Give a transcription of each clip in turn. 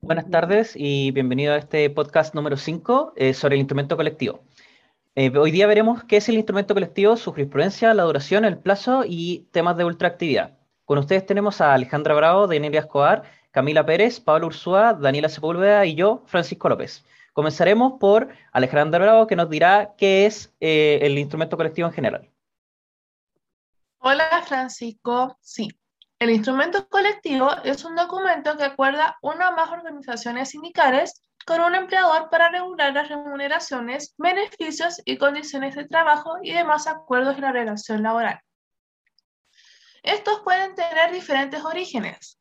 Buenas tardes y bienvenido a este podcast número 5 eh, sobre el instrumento colectivo. Eh, hoy día veremos qué es el instrumento colectivo, su jurisprudencia, la duración, el plazo y temas de ultraactividad. Con ustedes tenemos a Alejandra Bravo, Daniela Escobar, Camila Pérez, Pablo Ursúa, Daniela Sepúlveda y yo, Francisco López. Comenzaremos por Alejandra Bravo, que nos dirá qué es eh, el instrumento colectivo en general. Hola, Francisco. Sí, el instrumento colectivo es un documento que acuerda una o más organizaciones sindicales con un empleador para regular las remuneraciones, beneficios y condiciones de trabajo y demás acuerdos de la relación laboral. Estos pueden tener diferentes orígenes,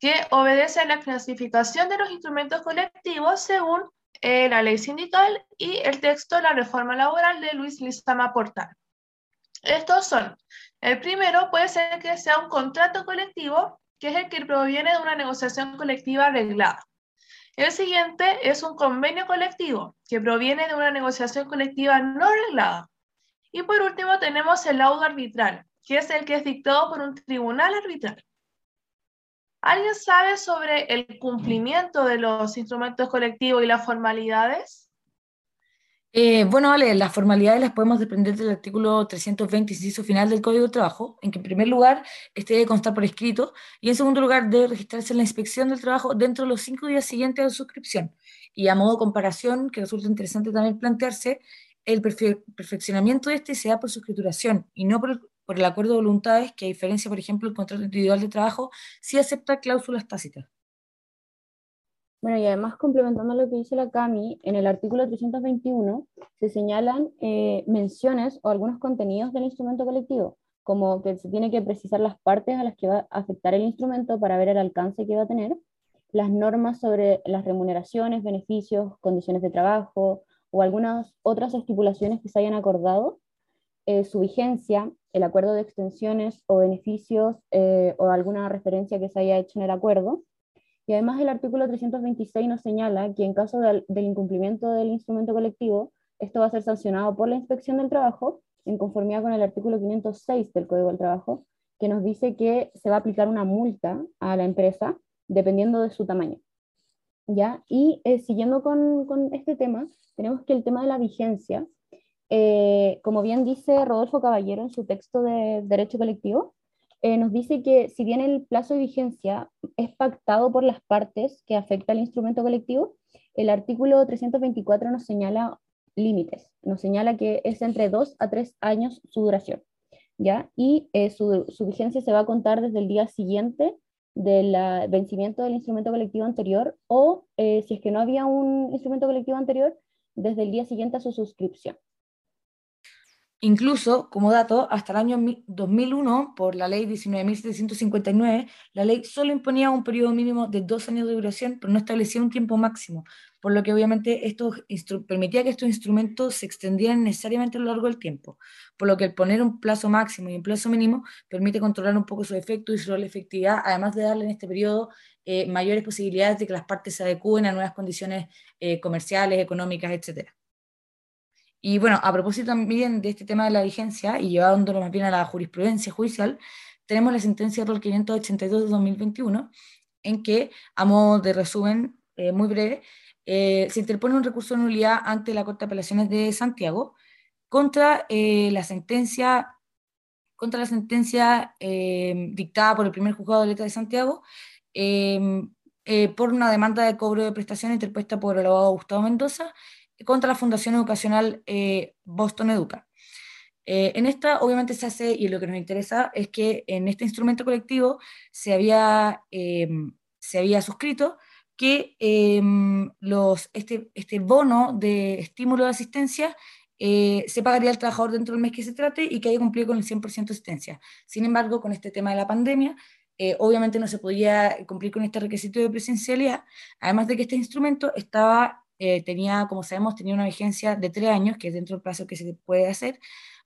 que obedecen a la clasificación de los instrumentos colectivos según eh, la ley sindical y el texto de la reforma laboral de Luis Lizama Portal. Estos son el primero puede ser que sea un contrato colectivo, que es el que proviene de una negociación colectiva arreglada. El siguiente es un convenio colectivo, que proviene de una negociación colectiva no arreglada. Y por último tenemos el laudo arbitral, que es el que es dictado por un tribunal arbitral. ¿Alguien sabe sobre el cumplimiento de los instrumentos colectivos y las formalidades? Eh, bueno, vale, las formalidades las podemos depender del artículo 320, inciso final del Código de Trabajo, en que en primer lugar este debe constar por escrito y en segundo lugar debe registrarse en la inspección del trabajo dentro de los cinco días siguientes a la suscripción. Y a modo de comparación, que resulta interesante también plantearse, el perfeccionamiento de este se da por su escrituración y no por por el acuerdo de voluntades, que a diferencia, por ejemplo, el contrato individual de trabajo, sí acepta cláusulas tácitas. Bueno, y además complementando lo que dice la CAMI, en el artículo 321 se señalan eh, menciones o algunos contenidos del instrumento colectivo, como que se tiene que precisar las partes a las que va a afectar el instrumento para ver el alcance que va a tener, las normas sobre las remuneraciones, beneficios, condiciones de trabajo o algunas otras estipulaciones que se hayan acordado, eh, su vigencia, el acuerdo de extensiones o beneficios eh, o alguna referencia que se haya hecho en el acuerdo, y además el artículo 326 nos señala que en caso del incumplimiento del instrumento colectivo, esto va a ser sancionado por la inspección del trabajo en conformidad con el artículo 506 del Código del Trabajo, que nos dice que se va a aplicar una multa a la empresa dependiendo de su tamaño. ¿Ya? Y eh, siguiendo con, con, este tema, tenemos que el tema de la vigencia, eh, como bien dice Rodolfo Caballero en su texto de Derecho Colectivo, eh, nos dice que si bien el plazo de vigencia es pactado por las partes que afecta al instrumento colectivo, el artículo 324 nos señala límites, nos señala que es entre dos a tres años su duración, ¿ya? Y eh, su, vigencia se va a contar desde el día siguiente del vencimiento del instrumento colectivo anterior o, eh, si es que no había un instrumento colectivo anterior, desde el día siguiente a su suscripción. Incluso, como dato, hasta el año 2001, por la ley 19.759, la ley solo imponía un periodo mínimo de dos años de duración, pero no establecía un tiempo máximo, por lo que obviamente esto permitía que estos instrumentos se extendieran necesariamente a lo largo del tiempo, por lo que el poner un plazo máximo y un plazo mínimo permite controlar un poco su efecto y su efectividad, además de darle en este periodo eh, mayores posibilidades de que las partes se adecúen a nuevas condiciones eh, comerciales, económicas, etcétera. Y bueno, a propósito también de este tema de la vigencia y llevándolo más bien a la jurisprudencia judicial, tenemos la sentencia por 582 de 2021, en que, a modo de resumen eh, muy breve, eh, se interpone un recurso de nulidad ante la Corte de Apelaciones de Santiago contra eh, la sentencia contra la sentencia dictada por el primer juzgado de letra de Santiago por una demanda de cobro de prestación interpuesta por el abogado Gustavo Mendoza contra la Fundación Educacional eh, Boston Educa. Eh, en esta, obviamente, se hace, y lo que nos interesa es que en este instrumento colectivo se había, em, se había suscrito que em, los, este, este bono de estímulo de asistencia eh, se pagaría al trabajador dentro del mes que se trate y que haya cumplido con el 100% de asistencia. Sin embargo, con este tema de la pandemia, obviamente no se podía cumplir con este requisito de presencialidad, además de que este instrumento estaba eh, tenía, como sabemos, tenía una vigencia de tres años, que es dentro del plazo que se puede hacer,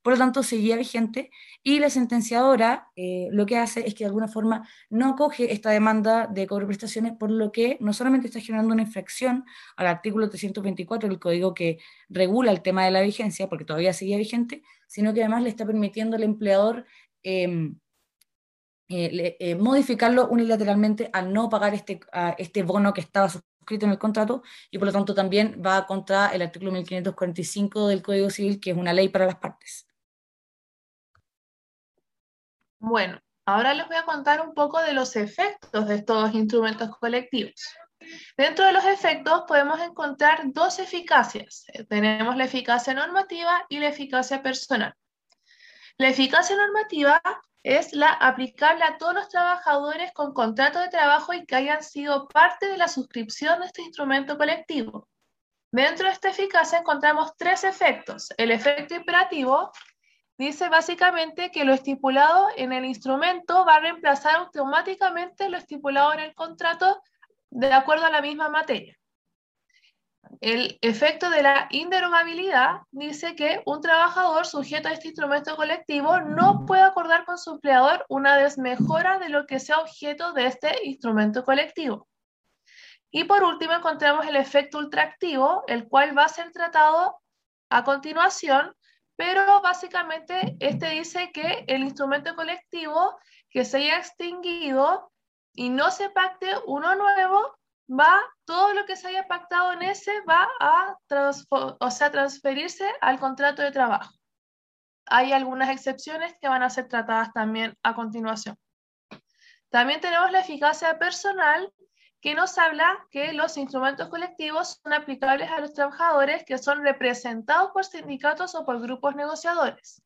por lo tanto seguía vigente. Y la sentenciadora eh, lo que hace es que de alguna forma no acoge esta demanda de cobro prestaciones, por lo que no solamente está generando una infracción al artículo 324 del código que regula el tema de la vigencia, porque todavía seguía vigente, sino que además le está permitiendo al empleador em, eh, modificarlo unilateralmente al no pagar este, este bono que estaba suscrito en el contrato y por lo tanto también va contra el artículo 1545 del Código Civil, que es una ley para las partes. Bueno, ahora les voy a contar un poco de los efectos de estos instrumentos colectivos. Dentro de los efectos podemos encontrar dos eficacias. Tenemos la eficacia normativa y la eficacia personal. La eficacia normativa es la aplicable a todos los trabajadores con contrato de trabajo y que hayan sido parte de la suscripción de este instrumento colectivo. Dentro de esta eficacia encontramos tres efectos. El efecto imperativo dice básicamente que lo estipulado en el instrumento va a reemplazar automáticamente lo estipulado en el contrato de acuerdo a la misma materia. El efecto de la inderogabilidad dice que un trabajador sujeto a este instrumento colectivo no puede acordar con su empleador una desmejora de lo que sea objeto de este instrumento colectivo. Y por último encontramos el efecto ultraactivo, el cual va a ser tratado a continuación, pero básicamente este dice que el instrumento colectivo que se haya extinguido y no se pacte uno nuevo, va, todo lo que se haya pactado en ese va a o sea, transferirse al contrato de trabajo. Hay algunas excepciones que van a ser tratadas también a continuación. También tenemos la eficacia personal, que nos habla que los instrumentos colectivos son aplicables a los trabajadores que son representados por sindicatos o por grupos negociadores.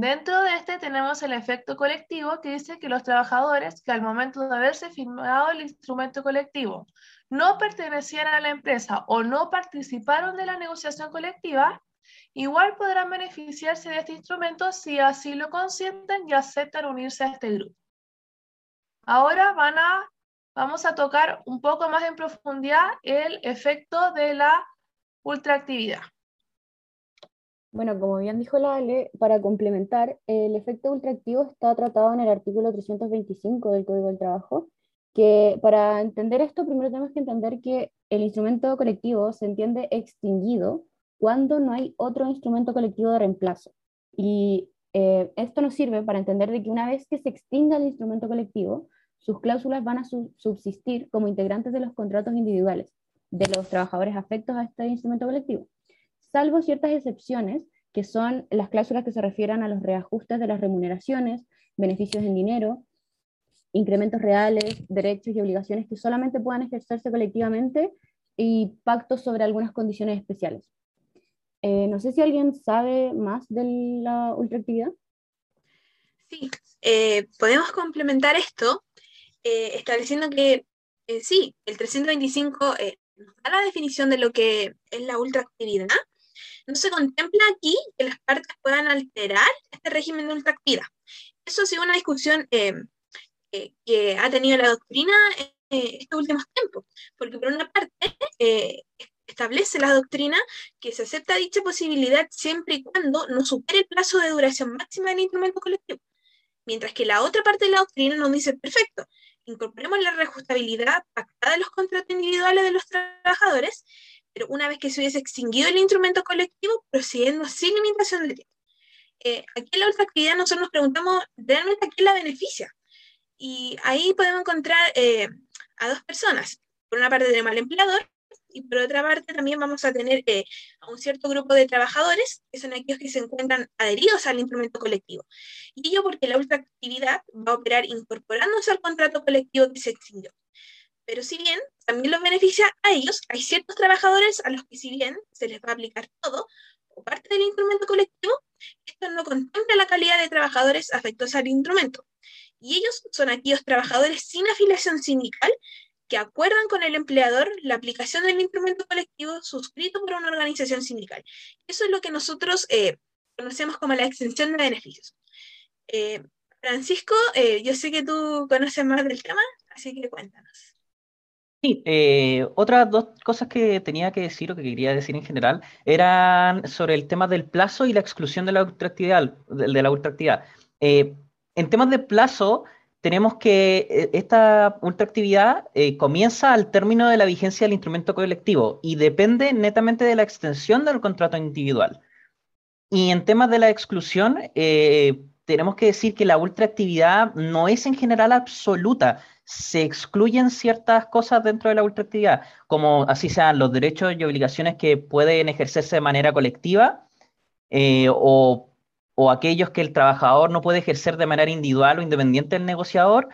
Dentro de este tenemos el efecto colectivo que dice que los trabajadores que al momento de haberse firmado el instrumento colectivo no pertenecían a la empresa o no participaron de la negociación colectiva, igual podrán beneficiarse de este instrumento si así lo consienten y aceptan unirse a este grupo. Ahora van a, vamos a tocar un poco más en profundidad el efecto de la ultraactividad. Bueno, como bien dijo la Ale, para complementar, el efecto ultraactivo está tratado en el artículo 325 del Código del Trabajo, que para entender esto, primero tenemos que entender que el instrumento colectivo se entiende extinguido cuando no hay otro instrumento colectivo de reemplazo. Y eh, esto nos sirve para entender de que una vez que se extinga el instrumento colectivo, sus cláusulas van a subsistir como integrantes de los contratos individuales de los trabajadores afectos a este instrumento colectivo salvo ciertas excepciones, que son las cláusulas que se refieren a los reajustes de las remuneraciones, beneficios en dinero, incrementos reales, derechos y obligaciones que solamente puedan ejercerse colectivamente y pactos sobre algunas condiciones especiales. Eh, no sé si alguien sabe más de la ultraactividad. Sí, eh, podemos complementar esto eh, estableciendo que sí, el 325 nos da la definición de lo que es la ultraactividad no se contempla aquí que las partes puedan alterar este régimen de ultraactividad. Eso ha sido una discusión eh, eh, que ha tenido la doctrina eh, estos últimos tiempos, porque por una parte establece la doctrina que se acepta dicha posibilidad siempre y cuando no supere el plazo de duración máxima del instrumento colectivo, mientras que la otra parte de la doctrina nos dice, perfecto, incorporemos la reajustabilidad pactada de los contratos individuales de los trabajadores pero una vez que se hubiese extinguido el instrumento colectivo, procediendo sin limitación de tiempo. Eh, aquí en la otra actividad nosotros nos preguntamos realmente a quién la beneficia. Y ahí podemos encontrar eh, a dos personas. Por una parte tenemos al empleador y por otra parte también vamos a tener eh, a un cierto grupo de trabajadores, que son aquellos que se encuentran adheridos al instrumento colectivo. Y ello porque la ultraactividad va a operar incorporándose al contrato colectivo que se extinguió. Pero si bien también los beneficia a ellos, hay ciertos trabajadores a los que si bien se les va a aplicar todo o parte del instrumento colectivo, esto no contempla la calidad de trabajadores afectados al instrumento. Y ellos son aquellos trabajadores sin afiliación sindical que acuerdan con el empleador la aplicación del instrumento colectivo suscrito por una organización sindical. Eso es lo que nosotros eh, conocemos como la extensión de beneficios. Eh, Francisco, eh, yo sé que tú conoces más del tema, así que cuéntanos. Sí, eh, otras dos cosas que tenía que decir o que quería decir en general eran sobre el tema del plazo y la exclusión de la ultraactividad. De, la ultraactividad. Eh, en temas de plazo, tenemos que eh, esta ultraactividad comienza al término de la vigencia del instrumento colectivo y depende netamente de la extensión del contrato individual. Y en temas de la exclusión, tenemos que decir que la ultraactividad no es en general absoluta. Se excluyen ciertas cosas dentro de la ultraactividad, como así sean los derechos y obligaciones que pueden ejercerse de manera colectiva eh, o, aquellos que el trabajador no puede ejercer de manera individual o independiente del negociador.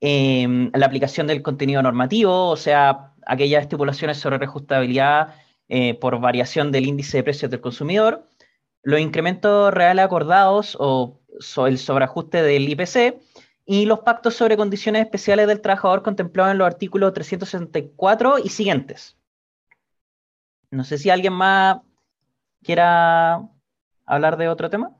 Em, la aplicación del contenido normativo, o sea, aquellas estipulaciones sobre reajustabilidad eh, por variación del índice de precios del consumidor, los incrementos reales acordados o el sobreajuste del IPC y los pactos sobre condiciones especiales del trabajador contemplados en los artículos 364 y siguientes. No sé si alguien más quiera hablar de otro tema.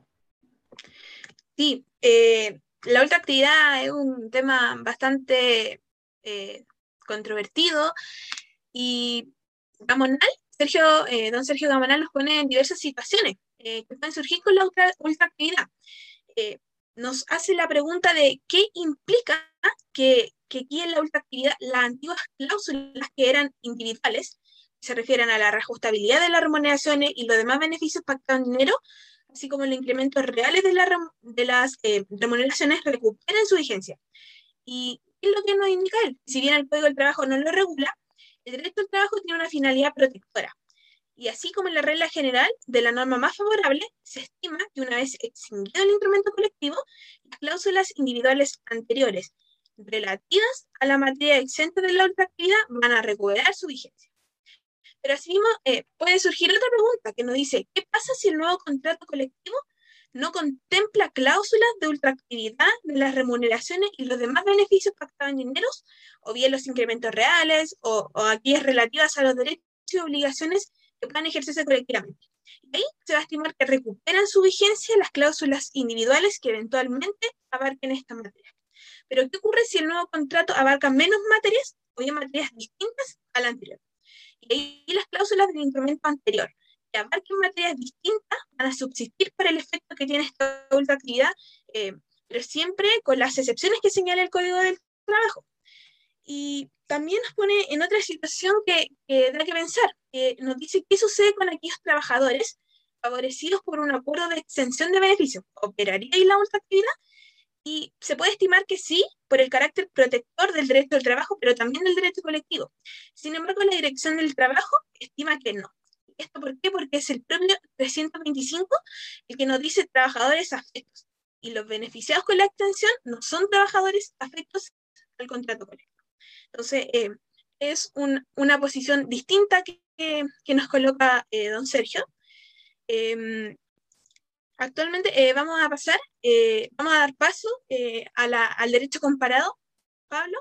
Sí, eh, la ultraactividad es un tema bastante eh, controvertido y Gamonal, Sergio, eh, don Sergio Gamonal nos pone en diversas situaciones que pueden surgir con la ultraactividad. Nos hace la pregunta de qué implica que, aquí en la ultraactividad las antiguas cláusulas que eran individuales, se refieren a la reajustabilidad de las remuneraciones y los demás beneficios pactados en dinero, así como los incrementos reales de, las eh, remuneraciones, recuperen su vigencia. ¿Y es lo que nos indica él? Si bien el Código del Trabajo no lo regula, el derecho al trabajo tiene una finalidad protectora y así como en la regla general de la norma más favorable, se estima que una vez extinguido el instrumento colectivo, las cláusulas individuales anteriores relativas a la materia exenta de la ultraactividad van a recuperar su vigencia. Pero asimismo, eh, puede surgir otra pregunta que nos dice, ¿qué pasa si el nuevo contrato colectivo no contempla cláusulas de ultraactividad de las remuneraciones y los demás beneficios pactados en dineros, o bien los incrementos reales, o, o aquellas relativas a los derechos y obligaciones que puedan ejercerse colectivamente. Y ahí se va a estimar que recuperan su vigencia las cláusulas individuales que eventualmente abarquen esta materia. Pero, ¿qué ocurre si el nuevo contrato abarca menos materias o bien materias distintas a la anterior? Y ahí las cláusulas del instrumento anterior que abarquen materias distintas van a subsistir por el efecto que tiene esta ultraactividad, eh, pero siempre con las excepciones que señala el Código del Trabajo. Y también nos pone en otra situación que, que da que pensar. nos dice qué sucede con aquellos trabajadores favorecidos por un acuerdo de extensión de beneficios. ¿Operaría la ultraactividad? Y se puede estimar que sí, por el carácter protector del derecho al trabajo, pero también del derecho colectivo. Sin embargo, la Dirección del Trabajo estima que no. ¿Esto por qué? Porque es el propio 325 el que nos dice trabajadores afectos. Y los beneficiados con la extensión no son trabajadores afectos al contrato colectivo. Entonces, eh, es una posición distinta que, nos coloca eh, don Sergio. Em, actualmente eh, vamos a pasar, vamos a dar paso al derecho comparado. Pablo.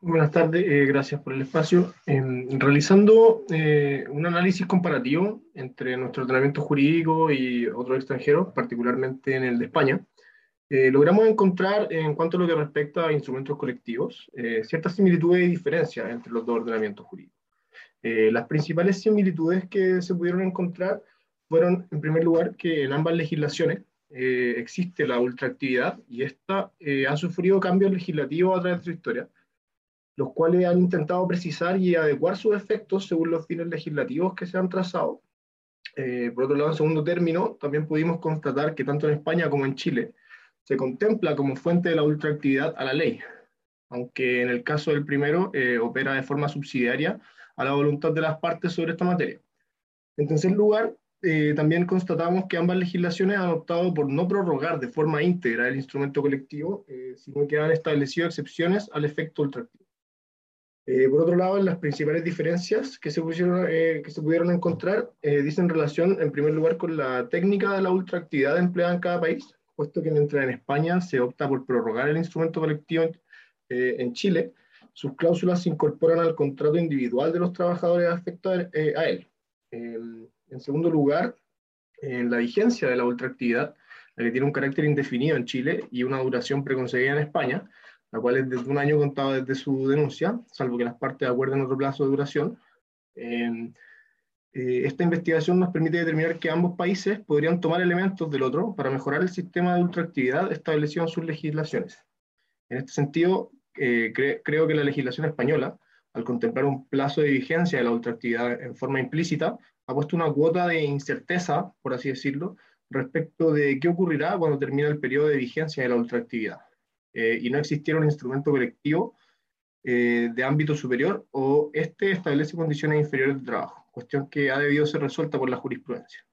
Buenas tardes, gracias por el espacio. Em, realizando un análisis comparativo entre nuestro ordenamiento jurídico y otros extranjeros, particularmente en el de España, eh, logramos encontrar, en cuanto a lo que respecta a instrumentos colectivos, eh, ciertas similitudes y diferencias entre los dos ordenamientos jurídicos. Eh, las principales similitudes que se pudieron encontrar fueron, en primer lugar, que en ambas legislaciones existe la ultraactividad y esta ha sufrido cambios legislativos a través de su historia, los cuales han intentado precisar y adecuar sus efectos según los fines legislativos que se han trazado. por otro lado, en segundo término, también pudimos constatar que tanto en España como en Chile, se contempla como fuente de la ultraactividad a la ley, aunque en el caso del primero eh, opera de forma subsidiaria a la voluntad de las partes sobre esta materia. En tercer lugar, eh, también constatamos que ambas legislaciones han optado por no prorrogar de forma íntegra el instrumento colectivo, eh, sino que han establecido excepciones al efecto ultraactivo. por otro lado, las principales diferencias que se, pusieron, que se pudieron encontrar dicen relación, en primer lugar, con la técnica de la ultraactividad empleada en cada país, puesto que mientras en España se opta por prorrogar el instrumento colectivo eh, en Chile, sus cláusulas se incorporan al contrato individual de los trabajadores afectados eh, a él. en segundo lugar, en la vigencia de la ultraactividad, la que tiene un carácter indefinido en Chile y una duración preconcebida en España, la cual es desde un año contado desde su denuncia, salvo que las partes acuerden otro plazo de duración. Eh, esta investigación nos permite determinar que ambos países podrían tomar elementos del otro para mejorar el sistema de ultraactividad establecido en sus legislaciones. En este sentido, eh, creo que la legislación española, al contemplar un plazo de vigencia de la ultraactividad en forma implícita, ha puesto una cuota de incerteza, por así decirlo, respecto de qué ocurrirá cuando termine el periodo de vigencia de la ultraactividad eh, y no existiera un instrumento colectivo eh, de ámbito superior o este establece condiciones inferiores de trabajo, cuestión que ha debido ser resuelta por la jurisprudencia.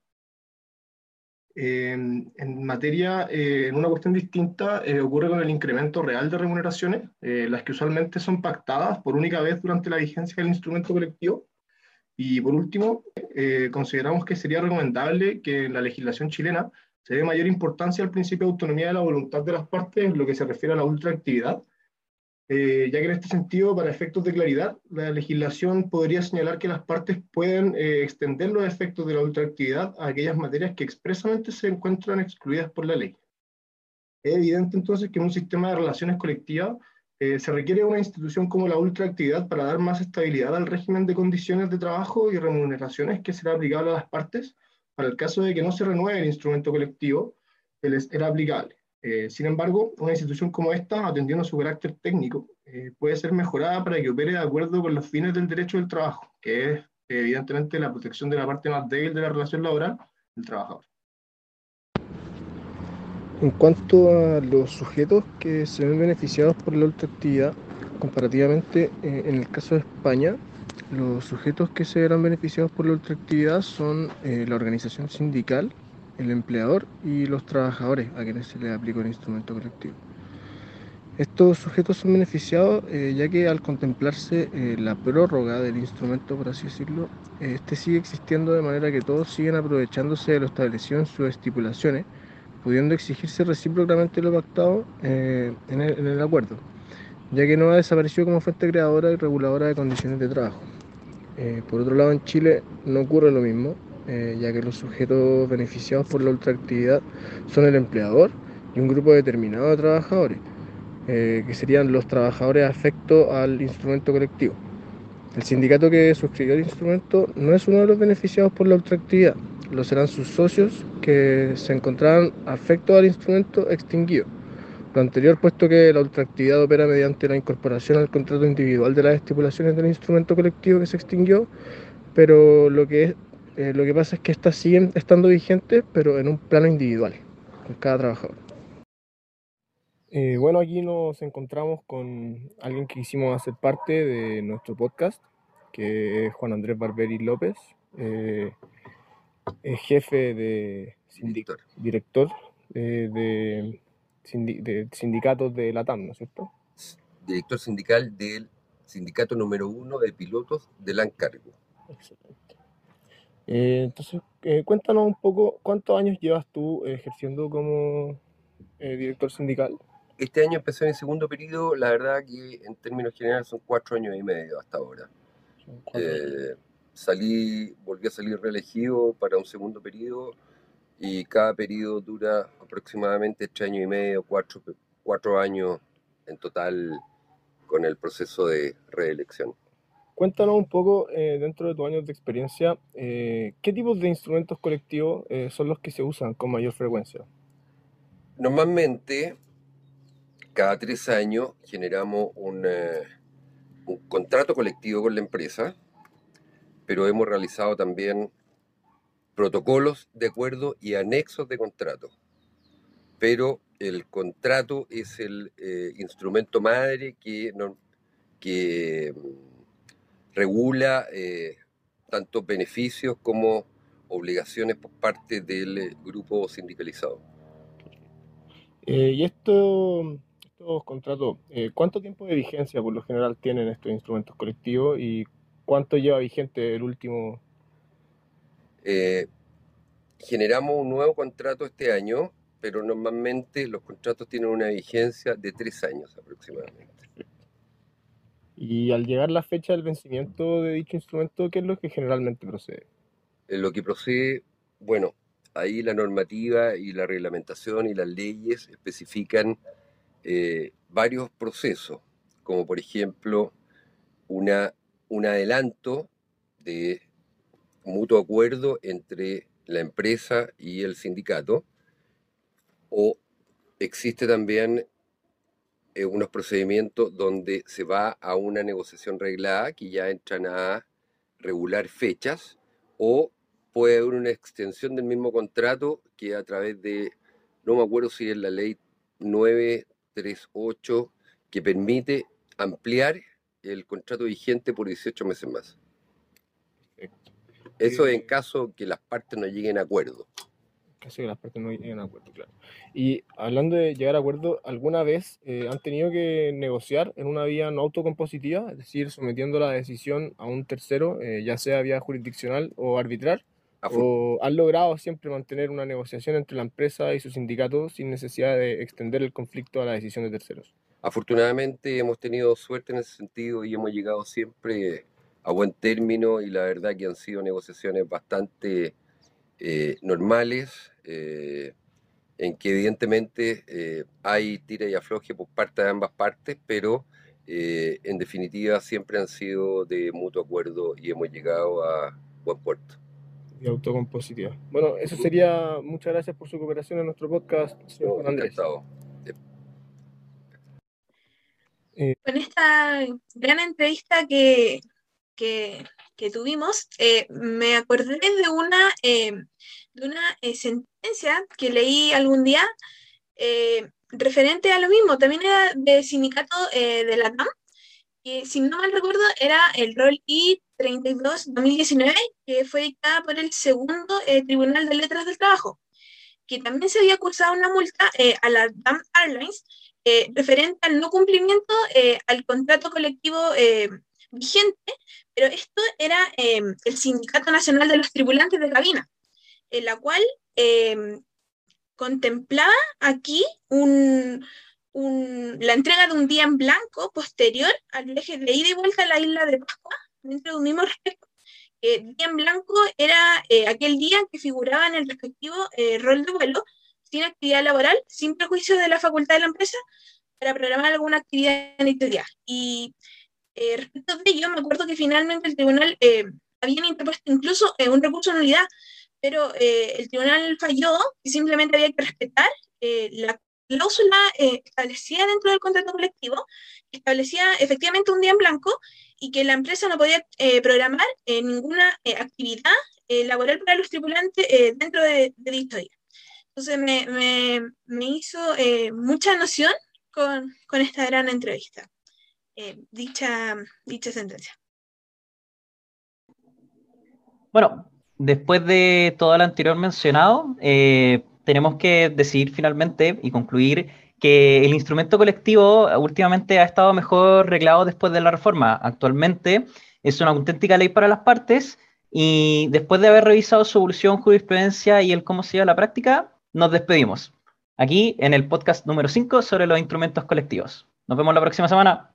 en materia, eh, en una cuestión distinta, ocurre con el incremento real de remuneraciones, las que usualmente son pactadas por única vez durante la vigencia del instrumento colectivo, y por último, eh, consideramos que sería recomendable que en la legislación chilena se dé mayor importancia al principio de autonomía de la voluntad de las partes en lo que se refiere a la ultraactividad, eh, ya que en este sentido, para efectos de claridad, la legislación podría señalar que las partes pueden eh, extender los efectos de la ultraactividad a aquellas materias que expresamente se encuentran excluidas por la ley. Es evidente entonces que en un sistema de relaciones colectivas eh, se requiere una institución como la ultraactividad para dar más estabilidad al régimen de condiciones de trabajo y remuneraciones que será aplicable a las partes para el caso de que no se renueve el instrumento colectivo que les era aplicable. Eh, sin embargo, una institución como esta, atendiendo a su carácter técnico, eh, puede ser mejorada para que opere de acuerdo con los fines del derecho del trabajo, que es evidentemente la protección de la parte más débil de la relación laboral, el trabajador. En cuanto a los sujetos que se ven beneficiados por la ultraactividad, comparativamente eh, en el caso de España, los sujetos que se verán beneficiados por la ultraactividad son eh, la organización sindical, el empleador y los trabajadores a quienes se les aplica el instrumento colectivo. Estos sujetos son beneficiados eh, ya que al contemplarse la prórroga del instrumento, por así decirlo, este sigue existiendo de manera que todos siguen aprovechándose de lo establecido en sus estipulaciones pudiendo exigirse recíprocamente lo pactado eh, en, el, acuerdo, ya que no ha desaparecido como fuente creadora y reguladora de condiciones de trabajo. Eh, por otro lado, en Chile no ocurre lo mismo, eh, ya que los sujetos beneficiados por la ultraactividad son el empleador y un grupo determinado de trabajadores, que serían los trabajadores afectos al instrumento colectivo. El sindicato que suscribió el instrumento no es uno de los beneficiados por la ultraactividad, lo serán sus socios que se encontrarán afectos al instrumento extinguido. Lo anterior, puesto que la ultraactividad opera mediante la incorporación al contrato individual de las estipulaciones del instrumento colectivo que se extinguió, pero lo que, eh, lo que pasa es que estas siguen estando vigentes, pero en un plano individual, con cada trabajador. Eh, bueno, aquí nos encontramos con alguien que quisimos hacer parte de nuestro podcast, que es Juan Andrés Barberi López. Eh, es jefe de director, director eh, de, de, sindicatos de la TAM, ¿no es cierto? Director sindical del sindicato número uno de pilotos de Lancargo. Excelente. Eh, entonces, eh, cuéntanos un poco, ¿cuántos años llevas tú ejerciendo como director sindical? Este año empecé en el segundo periodo, la verdad que en términos generales son cuatro años y medio hasta ahora salí, volví a salir reelegido para un segundo periodo y cada periodo dura aproximadamente tres años y medio, cuatro, cuatro años en total con el proceso de reelección. Cuéntanos un poco, eh, dentro de tus años de experiencia, eh, ¿qué tipos de instrumentos colectivos eh, son los que se usan con mayor frecuencia? Normalmente, cada tres años generamos un, contrato colectivo con la empresa pero hemos realizado también protocolos de acuerdo y anexos de contrato. Pero el contrato es el instrumento madre que, regula eh, tanto beneficios como obligaciones por parte del eh, grupo sindicalizado. y esto, estos contratos, ¿cuánto tiempo de vigencia por lo general tienen estos instrumentos colectivos y ¿Cuánto lleva vigente el último? Eh, generamos un nuevo contrato este año, pero normalmente los contratos tienen una vigencia de tres años aproximadamente. Y al llegar la fecha del vencimiento de dicho instrumento, ¿qué es lo que generalmente procede? En lo que procede, bueno, ahí la normativa y la reglamentación y las leyes especifican eh, varios procesos, como por ejemplo una un adelanto de mutuo acuerdo entre la empresa y el sindicato, o existe también eh, unos procedimientos donde se va a una negociación reglada que ya entran a regular fechas, o puede haber una extensión del mismo contrato que a través de, no me acuerdo si es la ley 938, que permite ampliar el contrato vigente por 18 meses más. Eso en caso que las partes no lleguen a acuerdo. Caso que las partes no lleguen a acuerdo, claro. Y hablando de llegar a acuerdo, ¿alguna vez eh, han tenido que negociar en una vía no autocompositiva, es decir, sometiendo la decisión a un tercero, eh, ya sea vía jurisdiccional o arbitral? ¿O han logrado siempre mantener una negociación entre la empresa y sus sindicatos sin necesidad de extender el conflicto a la decisión de terceros? Afortunadamente hemos tenido suerte en ese sentido y hemos llegado siempre a buen término y la verdad que han sido negociaciones bastante eh, normales, eh, en que evidentemente eh, hay tira y afloje por parte de ambas partes, pero en definitiva siempre han sido de mutuo acuerdo y hemos llegado a buen puerto. Y autocompositiva. Bueno, eso sería. Muchas gracias por su cooperación en nuestro podcast, señor Juan Andrés. Con esta gran entrevista que, que, tuvimos, eh, me acordé de una, eh, de una eh, sentencia que leí algún día referente a lo mismo, también era de sindicato de la TAM, que si no mal recuerdo era el rol I-32-2019, que fue dictada por el segundo Tribunal de Letras del Trabajo, que también se había acusado una multa a la TAM Airlines referente al no cumplimiento al contrato colectivo vigente, pero esto era em, el Sindicato Nacional de los Tripulantes de Cabina, en la cual em, contemplaba aquí un, la entrega de un día en blanco posterior al viaje de ida y vuelta a la isla de Pascua, dentro de un mismo respecto. día en blanco era eh, aquel día que figuraba en el respectivo eh, rol de vuelo, sin actividad laboral, sin prejuicio de la facultad de la empresa, para programar alguna actividad día. Y eh, respecto de ello, me acuerdo que finalmente el tribunal eh, interpuesto incluso eh, un recurso de nulidad, pero eh, el tribunal falló y simplemente había que respetar la cláusula establecida dentro del contrato colectivo, que establecía efectivamente un día en blanco y que la empresa no podía programar ninguna actividad laboral para los tripulantes dentro de, dicho día. Entonces me, me, me hizo mucha noción con, con esta gran entrevista. Eh, dicha, sentencia. Bueno, después de todo lo anterior mencionado, eh, tenemos que decidir finalmente y concluir que el instrumento colectivo últimamente ha estado mejor reglado después de la reforma. Actualmente es una auténtica ley para las partes y después de haber revisado su evolución, jurisprudencia y el cómo se lleva la práctica, nos despedimos. Aquí en el podcast número 5 sobre los instrumentos colectivos. Nos vemos la próxima semana.